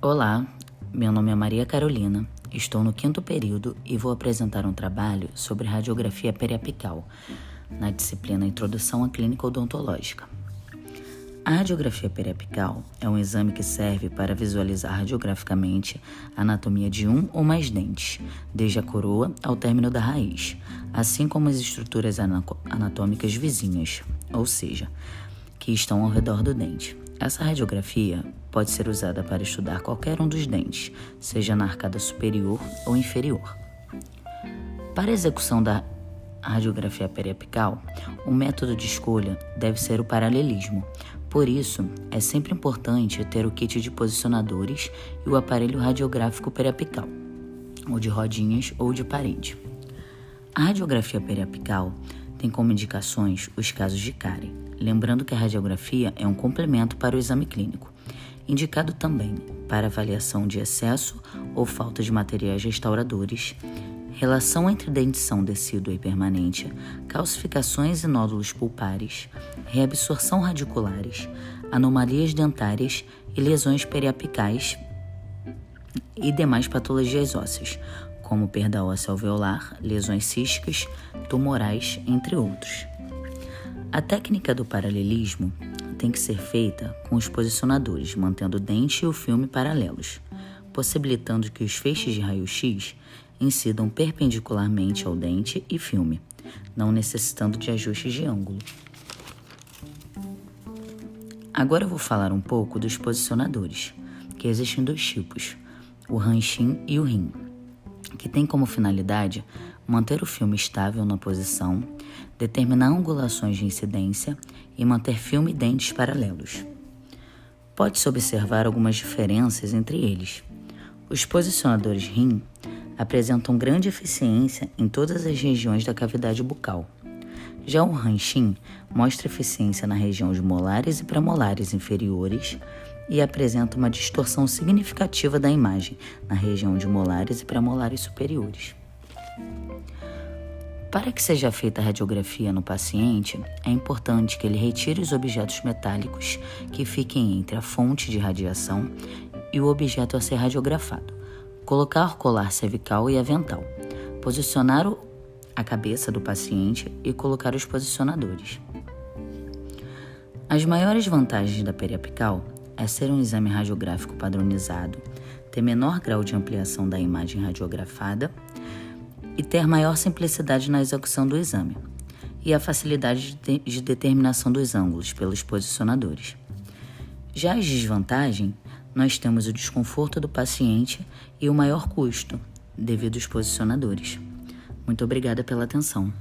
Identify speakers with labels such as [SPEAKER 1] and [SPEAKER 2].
[SPEAKER 1] Olá, meu nome é Maria Carolina, estou no quinto período e vou apresentar um trabalho sobre radiografia periapical, na disciplina Introdução à Clínica Odontológica. A radiografia periapical é um exame que serve para visualizar radiograficamente a anatomia de um ou mais dentes, desde a coroa ao término da raiz, assim como as estruturas anatômicas vizinhas, ou seja, que estão ao redor do dente. Essa radiografia pode ser usada para estudar qualquer um dos dentes, seja na arcada superior ou inferior. Para a execução da radiografia periapical, o método de escolha deve ser o paralelismo. Por isso, é sempre importante ter o kit de posicionadores e o aparelho radiográfico periapical, ou de rodinhas ou de parede. A radiografia periapical tem como indicações os casos de cárie, lembrando que a radiografia é um complemento para o exame clínico, indicado também para avaliação de excesso ou falta de materiais restauradores, relação entre dentição decídua e permanente, calcificações e nódulos pulpares, reabsorção radiculares, anomalias dentárias e lesões periapicais e demais patologias ósseas, como perda óssea alveolar, lesões císticas, tumorais, entre outros. A técnica do paralelismo tem que ser feita com os posicionadores, mantendo o dente e o filme paralelos, possibilitando que os feixes de raio-x incidam perpendicularmente ao dente e filme, não necessitando de ajustes de ângulo. Agora eu vou falar um pouco dos posicionadores, que existem dois tipos, o ranchin e o rim que tem como finalidade manter o filme estável na posição, determinar angulações de incidência e manter filme e dentes paralelos. Pode-se observar algumas diferenças entre eles. Os posicionadores RIM apresentam grande eficiência em todas as regiões da cavidade bucal. Já o Ranchin mostra eficiência na região de molares e premolares inferiores e apresenta uma distorção significativa da imagem na região de molares e premolares superiores. Para que seja feita a radiografia no paciente, é importante que ele retire os objetos metálicos que fiquem entre a fonte de radiação e o objeto a ser radiografado, colocar o colar cervical e avental, posicionar a cabeça do paciente e colocar os posicionadores. As maiores vantagens da periapical é ser um exame radiográfico padronizado, ter menor grau de ampliação da imagem radiografada e ter maior simplicidade na execução do exame, e a facilidade de, de determinação dos ângulos pelos posicionadores. Já as desvantagens, nós temos o desconforto do paciente e o maior custo, devido aos posicionadores. Muito obrigada pela atenção.